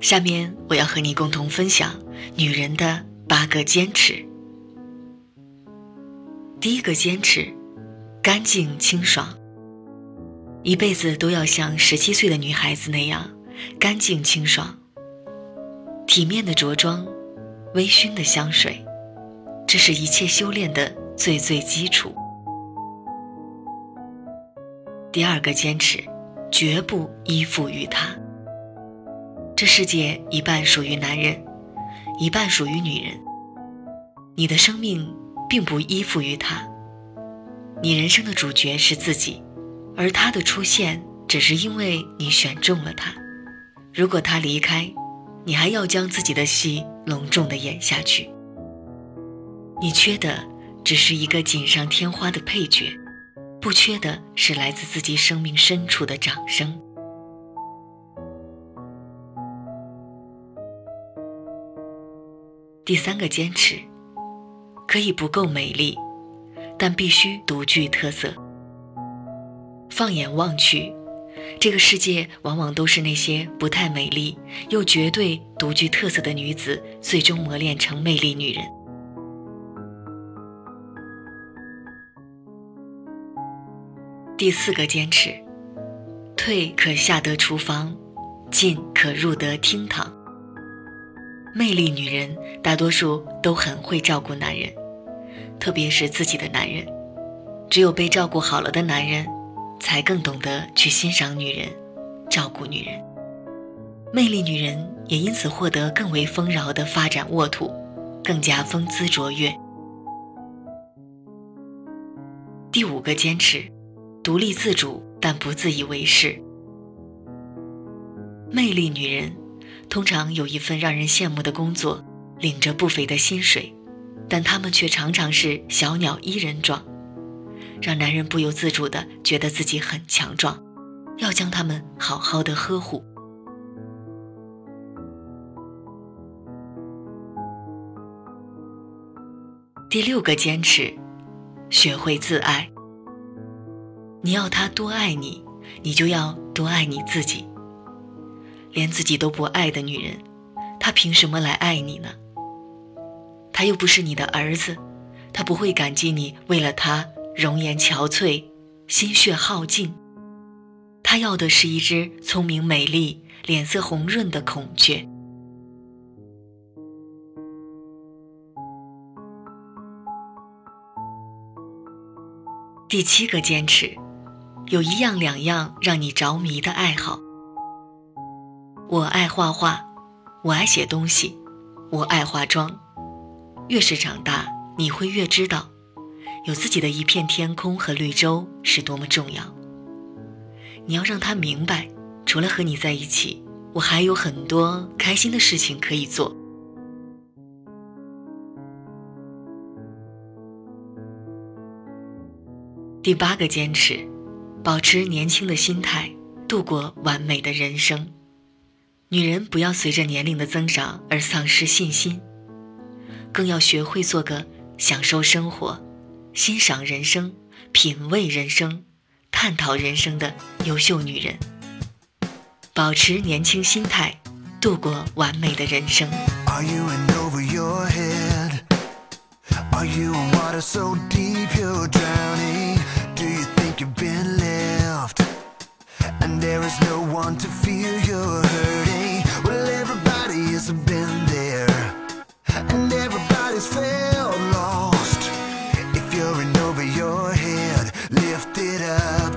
下面我要和你共同分享女人的八个坚持。第一个坚持，干净清爽。一辈子都要像十七岁的女孩子那样干净清爽。体面的着装，微醺的香水，这是一切修炼的最最基础。第二个坚持，绝不依附于他。这世界一半属于男人，一半属于女人。你的生命并不依附于他，你人生的主角是自己，而他的出现只是因为你选中了他。如果他离开，你还要将自己的戏隆重的演下去。你缺的只是一个锦上添花的配角，不缺的是来自自己生命深处的掌声。第三个坚持，可以不够美丽，但必须独具特色。放眼望去，这个世界往往都是那些不太美丽又绝对独具特色的女子，最终磨练成魅力女人。第四个坚持，退可下得厨房，进可入得厅堂。魅力女人大多数都很会照顾男人，特别是自己的男人。只有被照顾好了的男人，才更懂得去欣赏女人，照顾女人。魅力女人也因此获得更为丰饶的发展沃土，更加风姿卓越。第五个坚持，独立自主，但不自以为是。魅力女人。通常有一份让人羡慕的工作，领着不菲的薪水，但她们却常常是小鸟依人状，让男人不由自主的觉得自己很强壮，要将他们好好的呵护。第六个坚持，学会自爱。你要他多爱你，你就要多爱你自己。连自己都不爱的女人，她凭什么来爱你呢？他又不是你的儿子，他不会感激你为了他容颜憔悴、心血耗尽。他要的是一只聪明美丽、脸色红润的孔雀。第七个坚持，有一样两样让你着迷的爱好。我爱画画，我爱写东西，我爱化妆。越是长大，你会越知道，有自己的一片天空和绿洲是多么重要。你要让他明白，除了和你在一起，我还有很多开心的事情可以做。第八个坚持，保持年轻的心态，度过完美的人生。女人不要随着年龄的增长而丧失信心，更要学会做个享受生活、欣赏人生、品味人生、探讨人生的优秀女人。保持年轻心态，度过完美的人生。there is no want to feel you're hurting. Well, everybody has been there And everybody's felt lost. If you're in over your head, lift it up